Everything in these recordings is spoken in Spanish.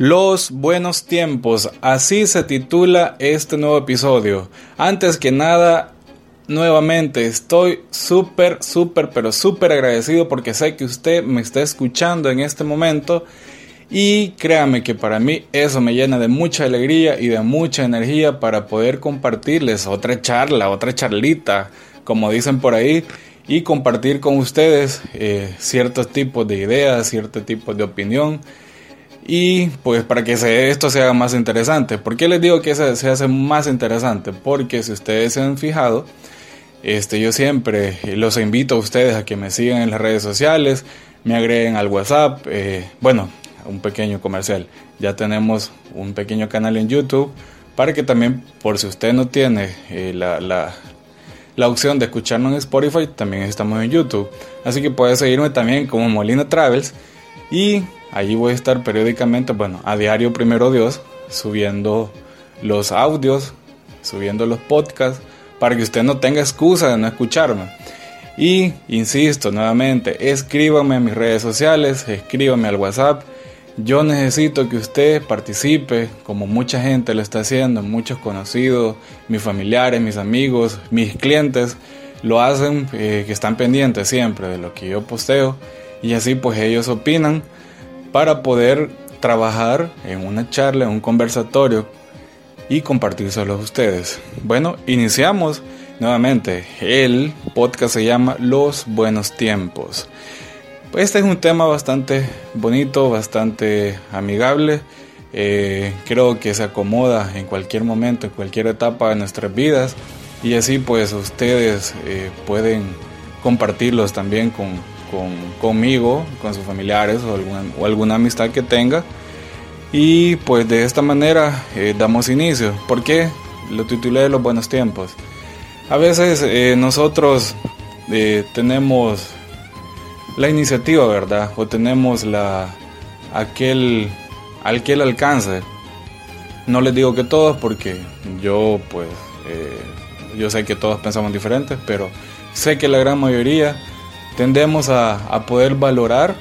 Los buenos tiempos, así se titula este nuevo episodio. Antes que nada, nuevamente estoy súper, súper, pero súper agradecido porque sé que usted me está escuchando en este momento y créame que para mí eso me llena de mucha alegría y de mucha energía para poder compartirles otra charla, otra charlita, como dicen por ahí, y compartir con ustedes eh, ciertos tipos de ideas, ciertos tipos de opinión y pues para que esto se haga más interesante. ¿Por qué les digo que se, se, hace más interesante? Porque si ustedes se han fijado, este, yo siempre los invito a ustedes a que me sigan en las redes sociales, me agreguen al WhatsApp, eh, bueno, un pequeño comercial. Ya tenemos un pequeño canal en YouTube para que también, por si usted no tiene eh, la, la, la, opción de escucharnos en Spotify, también estamos en YouTube. Así que puede seguirme también como Molina Travels y Allí voy a estar periódicamente, bueno, a diario primero Dios, subiendo los audios, subiendo los podcasts, para que usted no tenga excusa de no escucharme. Y insisto nuevamente, escríbame a mis redes sociales, escríbame al WhatsApp. Yo necesito que usted participe, como mucha gente lo está haciendo, muchos conocidos, mis familiares, mis amigos, mis clientes, lo hacen, eh, que están pendientes siempre de lo que yo posteo. Y así pues ellos opinan para poder trabajar en una charla, en un conversatorio y compartírselo a ustedes. Bueno, iniciamos nuevamente. El podcast se llama Los Buenos Tiempos. Este es un tema bastante bonito, bastante amigable. Eh, creo que se acomoda en cualquier momento, en cualquier etapa de nuestras vidas. Y así pues ustedes eh, pueden compartirlos también con, con, conmigo, con sus familiares o alguna, o alguna amistad que tenga. Y pues de esta manera eh, damos inicio. ¿Por qué? Lo titulé Los Buenos Tiempos. A veces eh, nosotros eh, tenemos la iniciativa, ¿verdad? O tenemos la, aquel, aquel alcance. No les digo que todos porque yo pues yo sé que todos pensamos diferentes, pero sé que la gran mayoría tendemos a, poder valorar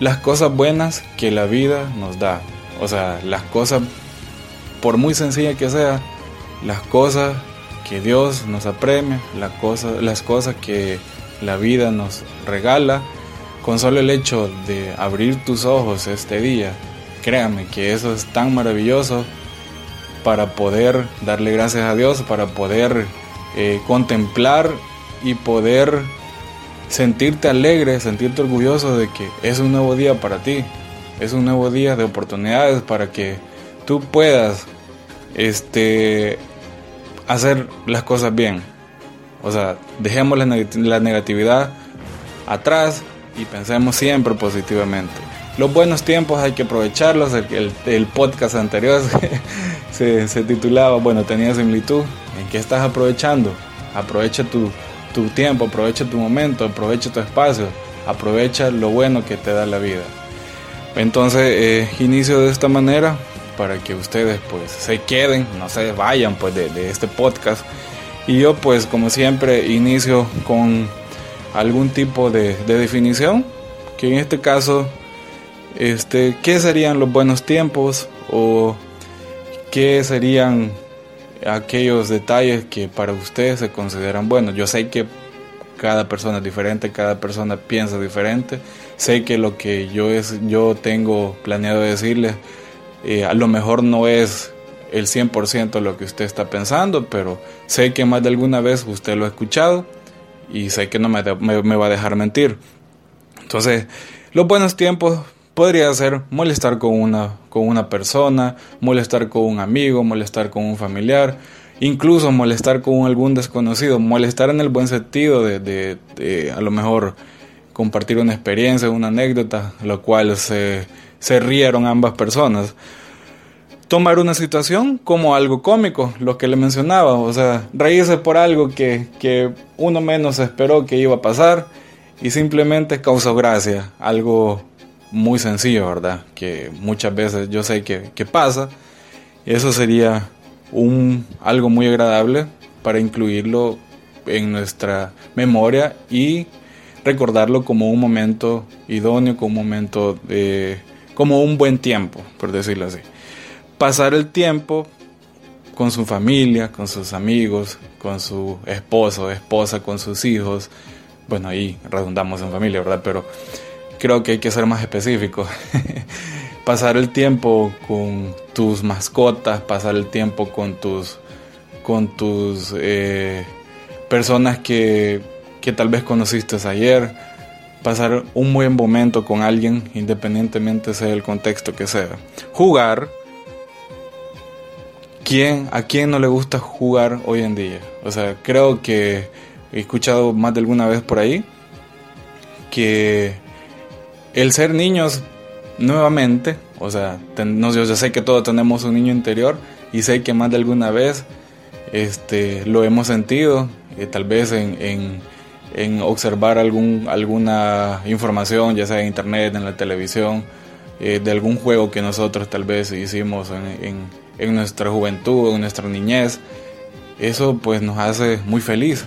las cosas buenas que la vida nos da. O sea, las cosas, por muy sencilla que sea, las cosas que Dios nos apremia, las cosas, las cosas que la vida nos regala, con solo el hecho de abrir tus ojos este día, créame que eso es tan maravilloso para poder darle gracias a Dios, para poder eh, contemplar y poder sentirte alegre, sentirte orgulloso de que es un nuevo día para ti, es un nuevo día de oportunidades para que tú puedas este hacer las cosas bien. O sea, dejemos la, negatividad atrás y pensemos siempre positivamente. Los buenos tiempos hay que aprovecharlos. El, podcast anterior se, se, titulaba, bueno, tenía similitud. ¿En qué estás aprovechando? Aprovecha tu, tu tiempo, aprovecha tu momento, aprovecha tu espacio, aprovecha lo bueno que te da la vida. Entonces, eh, inicio de esta manera para que ustedes pues se queden, no se vayan pues de, este podcast. Y yo pues como siempre inicio con algún tipo de, de definición, que en este caso, este, ¿qué serían los buenos tiempos? O qué serían aquellos detalles que para ustedes se consideran buenos. Yo sé que cada persona es diferente, cada persona piensa diferente. Sé que lo que yo, es, yo tengo planeado decirles eh, a lo mejor no es el 100% lo que usted está pensando, pero sé que más de alguna vez usted lo ha escuchado y sé que no me, me va a dejar mentir. Entonces, los buenos tiempos podría ser molestar con una, con una persona, molestar con un amigo, molestar con un familiar, incluso molestar con algún desconocido, molestar en el buen sentido de, de, a lo mejor compartir una experiencia, una anécdota, lo cual se, se rieron ambas personas. Tomar una situación como algo cómico, lo que le mencionaba, o sea, reírse por algo que, que uno menos esperó que iba a pasar y simplemente causó gracia, algo muy sencillo, ¿verdad? Que muchas veces yo sé que, que pasa. Eso sería un, algo muy agradable para incluirlo en nuestra memoria y recordarlo como un momento idóneo, como un momento de, como un buen tiempo, por decirlo así. Pasar el tiempo con su familia, con sus amigos, con su esposo, esposa, con sus hijos. Bueno, ahí redundamos en familia, ¿verdad? Pero creo que hay que ser más específico. pasar el tiempo con tus mascotas, pasar el tiempo con tus, con tus eh, personas que, que tal vez conociste ayer, pasar un buen momento con alguien, independientemente sea el contexto que sea. Jugar. ¿Quién, ¿A quién no le gusta jugar hoy en día? O sea, creo que he escuchado más de alguna vez por ahí que el ser niños nuevamente, o sea, yo, sé que todos tenemos un niño interior y sé que más de alguna vez este, lo hemos sentido, eh, tal vez en, observar algún, alguna información, ya sea en internet, en la televisión, eh, de algún juego que nosotros tal vez hicimos en, en nuestra juventud, en nuestra niñez. Eso pues nos hace muy feliz.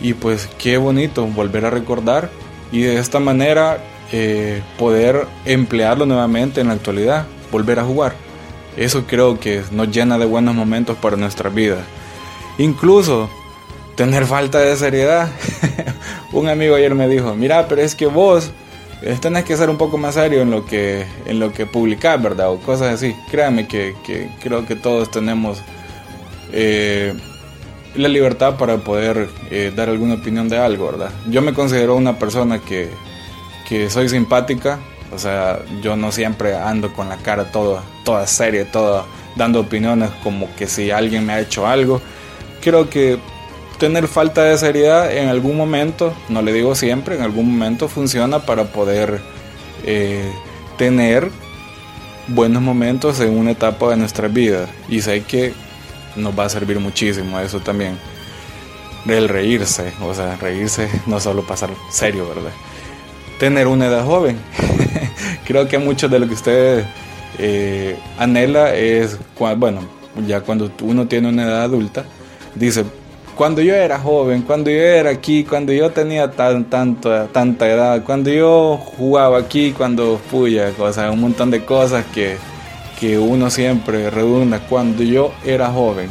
Y pues qué bonito volver a recordar y de esta manera eh, poder emplearlo nuevamente en la actualidad, volver a jugar. Eso creo que nos llena de buenos momentos para nuestra vida. Incluso tener falta de seriedad. un amigo ayer me dijo, mira, pero es que vos eh, tenés que ser un poco más serio en lo que, en lo que publicás, ¿verdad? O cosas así. Créame que, creo que todos tenemos eh, la libertad para poder dar alguna opinión de algo, ¿verdad? Yo me considero una persona que soy simpática, o sea, yo no siempre ando con la cara toda, toda seria, toda dando opiniones como que si alguien me ha hecho algo. Creo que tener falta de seriedad en algún momento, no le digo siempre, en algún momento funciona para poder eh, tener buenos momentos en una etapa de nuestra vida. Y sé que nos va a servir muchísimo eso también. El reírse, o sea, reírse no solo pasar serio, ¿verdad? Tener una edad joven. Creo que mucho de lo que usted eh, anhela es, bueno, ya cuando uno tiene una edad adulta, dice, cuando yo era joven, cuando yo era aquí, cuando yo tenía tan, tanto, tanta edad, cuando yo jugaba aquí, cuando o sea, un montón de cosas que, que uno siempre redunda, cuando yo era joven.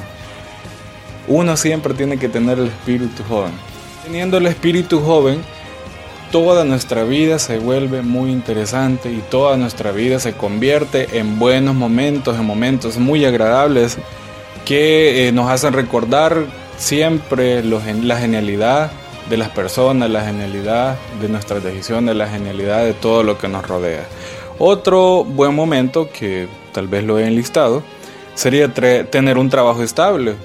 Uno siempre tiene que tener el espíritu joven. Teniendo el espíritu joven, toda nuestra vida se vuelve muy interesante y toda nuestra vida se convierte en buenos momentos, en momentos muy agradables que eh, nos hacen recordar siempre la genialidad de las personas, la genialidad de nuestras decisiones, la genialidad de todo lo que nos rodea. Otro buen momento que tal vez lo he enlistado sería tener un trabajo estable.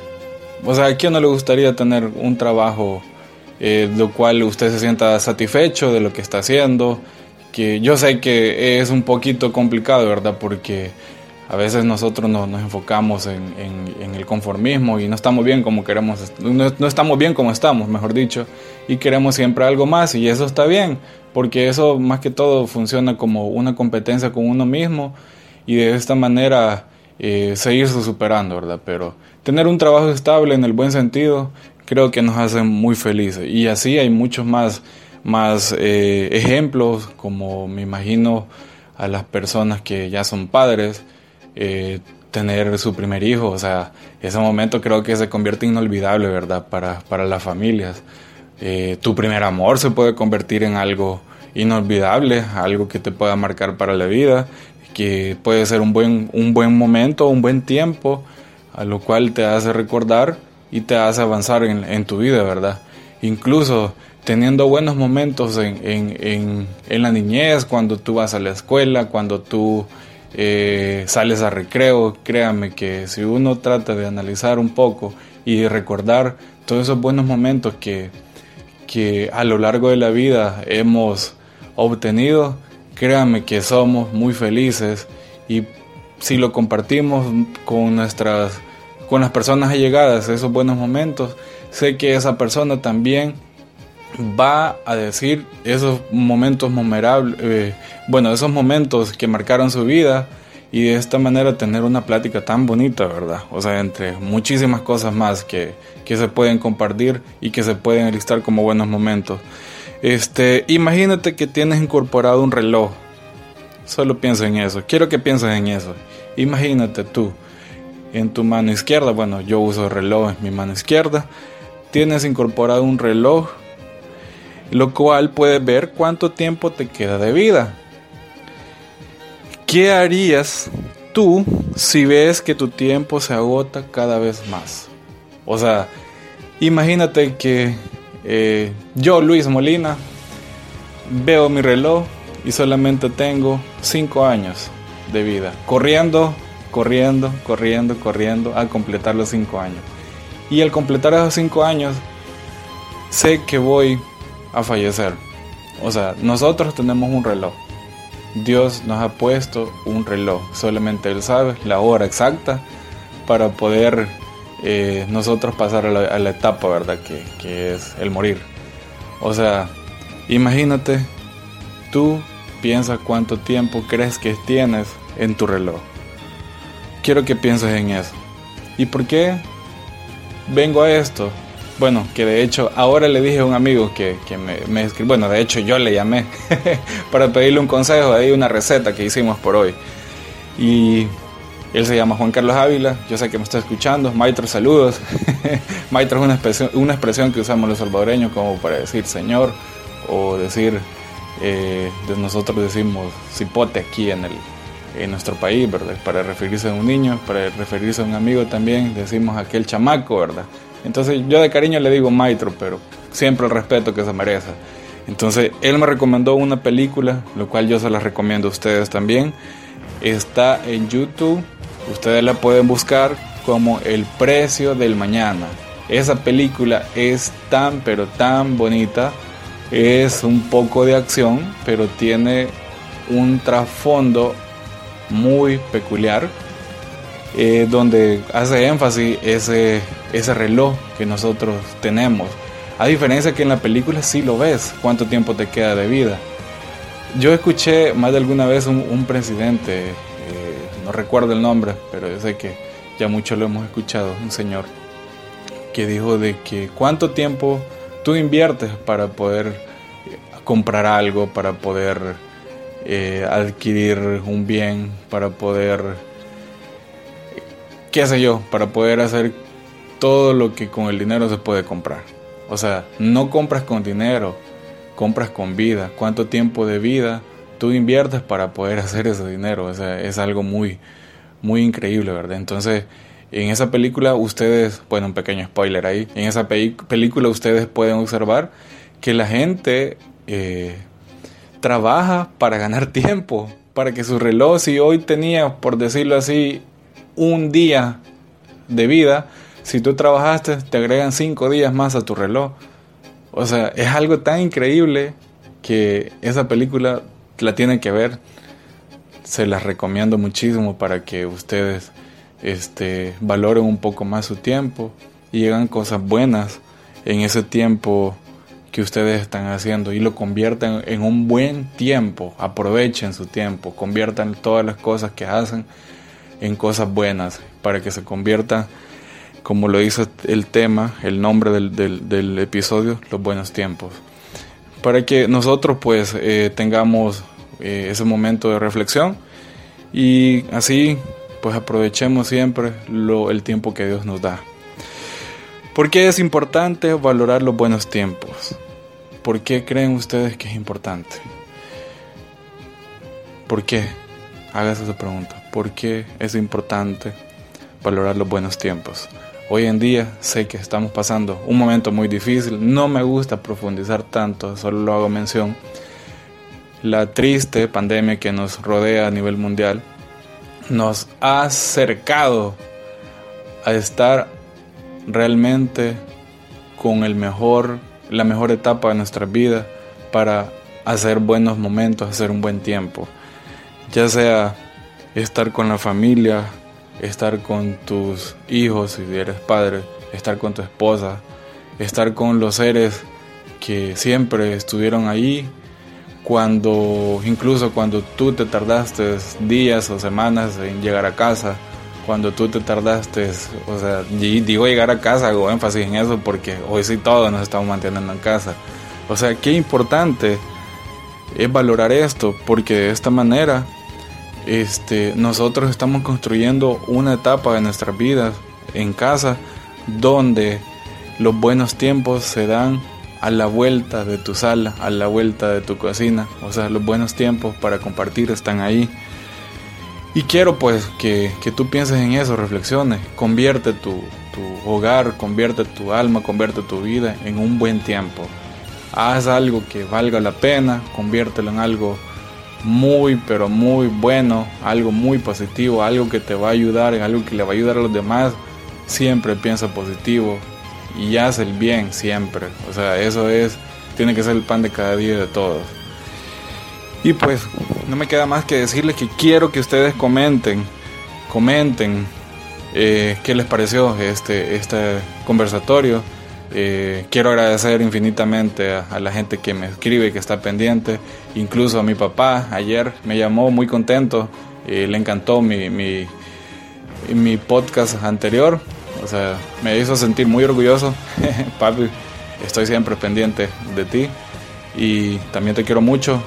O sea, ¿a quién no le gustaría tener un trabajo eh, lo cual usted se sienta satisfecho de lo que está haciendo, que yo sé que es un poquito complicado, ¿verdad? Porque a veces nosotros nos enfocamos en, el conformismo y no estamos bien como queremos, no, estamos bien como estamos, mejor dicho, y queremos siempre algo más y eso está bien, porque eso más que todo funciona como una competencia con uno mismo y de esta manera eh, seguirse superando, ¿verdad? Pero tener un trabajo estable en el buen sentido creo que nos hacen muy felices. Y así hay muchos más, más eh, ejemplos, como me imagino a las personas que ya son padres, eh, tener su primer hijo, o sea, ese momento creo que se convierte inolvidable, ¿verdad? Para, para las familias. Eh, tu primer amor se puede convertir en algo inolvidable, algo que te pueda marcar para la vida, que puede ser un buen, un buen momento, un buen tiempo, a lo cual te hace recordar y te hace avanzar en, tu vida, ¿verdad? Incluso teniendo buenos momentos en, la niñez, cuando tú vas a la escuela, cuando tú eh, sales a recreo, créame que si uno trata de analizar un poco y recordar todos esos buenos momentos que, que a lo largo de la vida hemos obtenido, créame que somos muy felices y si lo compartimos con nuestras con las personas allegadas, esos buenos momentos, sé que esa persona también va a decir esos momentos memorables, eh, bueno, esos momentos que marcaron su vida y de esta manera tener una plática tan bonita, ¿verdad? O sea, entre muchísimas cosas más que, que se pueden compartir y que se pueden listar como buenos momentos. Este, imagínate que tienes incorporado un reloj solo piensa en eso. Quiero que pienses en eso. Imagínate tú, en tu mano izquierda, bueno, yo uso reloj en mi mano izquierda, tienes incorporado un reloj, lo cual puedes ver cuánto tiempo te queda de vida. ¿Qué harías tú si ves que tu tiempo se agota cada vez más? O sea, imagínate que eh, yo, Luis Molina, veo mi reloj y solamente tengo 5 años de vida, corriendo, corriendo, corriendo, corriendo a completar los 5 años. Y al completar esos 5 años, sé que voy a fallecer. O sea, nosotros tenemos un reloj. Dios nos ha puesto un reloj. Solamente Él sabe la hora exacta para poder eh, nosotros pasar a la, etapa, ¿verdad? Que, que es el morir. O sea, imagínate, tú piensas cuánto tiempo crees que tienes en tu reloj. Quiero que pienses en eso. ¿Y por qué vengo a esto? Bueno, que de hecho ahora le dije a un amigo que, me, me escribió, bueno, de hecho yo le llamé para pedirle un consejo de una receta que hicimos por hoy. Y él se llama Juan Carlos Ávila, yo sé que me está escuchando. Maitro, saludos. Maitro es una expresión, una expresión que usamos los salvadoreños como para decir Señor o decir, eh, nosotros decimos cipote aquí en, el, en nuestro país, ¿verdad? Para referirse a un niño, para referirse a un amigo también decimos aquel chamaco, ¿verdad? Entonces yo de cariño le digo Maitro, pero siempre el respeto que se merece. Entonces él me recomendó una película, lo cual yo se la recomiendo a ustedes también. Está en YouTube Ustedes la pueden buscar como El precio del mañana. Esa película es tan pero tan bonita. Es un poco de acción, pero tiene un trasfondo muy peculiar. Eh, donde hace énfasis ese, ese reloj que nosotros tenemos. A diferencia que en la película sí lo ves, cuánto tiempo te queda de vida. Yo escuché más de alguna vez un, presidente no recuerdo el nombre, pero yo sé que ya mucho lo hemos escuchado, un señor que dijo de que cuánto tiempo tú inviertes para poder eh, comprar algo, para poder eh, adquirir un bien, para poder, qué sé yo, para poder hacer todo lo que con el dinero se puede comprar. O sea, no compras con dinero, compras con vida. ¿Cuánto tiempo de vida tú inviertes para poder hacer ese dinero. O sea, es algo muy, muy increíble, ¿verdad? Entonces, en esa película ustedes, bueno, un pequeño spoiler ahí, en esa película ustedes pueden observar que la gente eh, trabaja para ganar tiempo, para que su reloj, si hoy tenía, por decirlo así, un día de vida, si tú trabajaste, te agregan cinco días más a tu reloj. O sea, es algo tan increíble que esa película la tienen que ver. Se las recomiendo muchísimo para que ustedes este, valoren un poco más su tiempo y hagan cosas buenas en ese tiempo que ustedes están haciendo y lo conviertan en un buen tiempo. Aprovechen su tiempo, conviertan todas las cosas que hacen en cosas buenas para que se conviertan, como lo hizo el tema, el nombre del, del episodio, los buenos tiempos para que nosotros pues eh, tengamos eh, ese momento de reflexión y así pues aprovechemos siempre lo, el tiempo que Dios nos da. ¿Por qué es importante valorar los buenos tiempos? ¿Por qué creen ustedes que es importante? ¿Por qué? Hágase esa pregunta. ¿Por qué es importante valorar los buenos tiempos? Hoy en día sé que estamos pasando un momento muy difícil, no me gusta profundizar tanto, solo lo hago mención. La triste pandemia que nos rodea a nivel mundial nos ha acercado a estar realmente con el mejor, la mejor etapa de nuestra vida para hacer buenos momentos, hacer un buen tiempo. Ya sea estar con la familia, estar con tus hijos si eres padre, estar con tu esposa, estar con los seres que siempre estuvieron ahí cuando incluso cuando tú te tardaste días o semanas en llegar a casa, cuando tú te tardaste, o sea, digo llegar a casa, hago énfasis en eso porque hoy sí todos nos estamos manteniendo en casa. O sea, qué importante es valorar esto porque de esta manera este, nosotros estamos construyendo una etapa de nuestras vidas en casa donde los buenos tiempos se dan a la vuelta de tu sala, a la vuelta de tu cocina. O sea, los buenos tiempos para compartir están ahí. Y quiero pues que, tú pienses en eso, reflexiones, convierte tu, tu hogar, convierte tu alma, convierte tu vida en un buen tiempo. Haz algo que valga la pena, conviértelo en algo muy, pero muy bueno, algo muy positivo, algo que te va a ayudar, algo que le va a ayudar a los demás. Siempre piensa positivo y haz el bien siempre. O sea, eso es, tiene que ser el pan de cada día de todos. Y pues, no me queda más que decirles que quiero que ustedes comenten, comenten eh, qué les pareció este, este conversatorio eh, quiero agradecer infinitamente a, la gente que me escribe, que está pendiente, incluso a mi papá. Ayer me llamó muy contento, eh, le encantó mi, mi, mi, podcast anterior, o sea, me hizo sentir muy orgulloso. Papi, estoy siempre pendiente de ti y también te quiero mucho.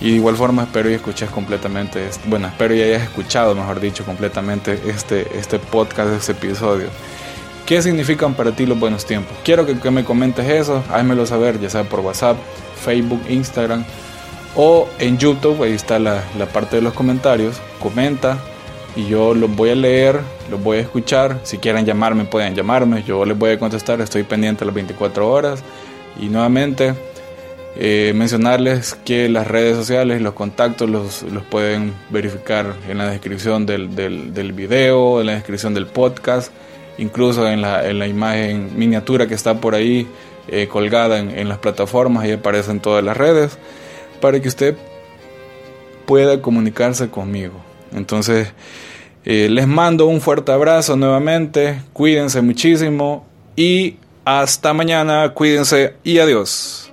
Y de igual forma espero y escuches completamente, bueno, espero y hayas escuchado, mejor dicho, completamente este, este podcast, este episodio. ¿Qué significan para ti los buenos tiempos? Quiero que, me comentes eso, házmelo saber, ya sea por WhatsApp, Facebook, Instagram o en YouTube, ahí está la, parte de los comentarios. Comenta y yo los voy a leer, los voy a escuchar. Si quieren llamarme, pueden llamarme, yo les voy a contestar, estoy pendiente las 24 horas. Y nuevamente, eh, mencionarles que las redes sociales, los contactos los, los pueden verificar en la descripción del, del, del video, en la descripción del podcast incluso en la, en la imagen miniatura que está por ahí eh, colgada en, las plataformas y aparece en todas las redes, para que usted pueda comunicarse conmigo. Entonces, eh, les mando un fuerte abrazo nuevamente, cuídense muchísimo y hasta mañana, cuídense y adiós.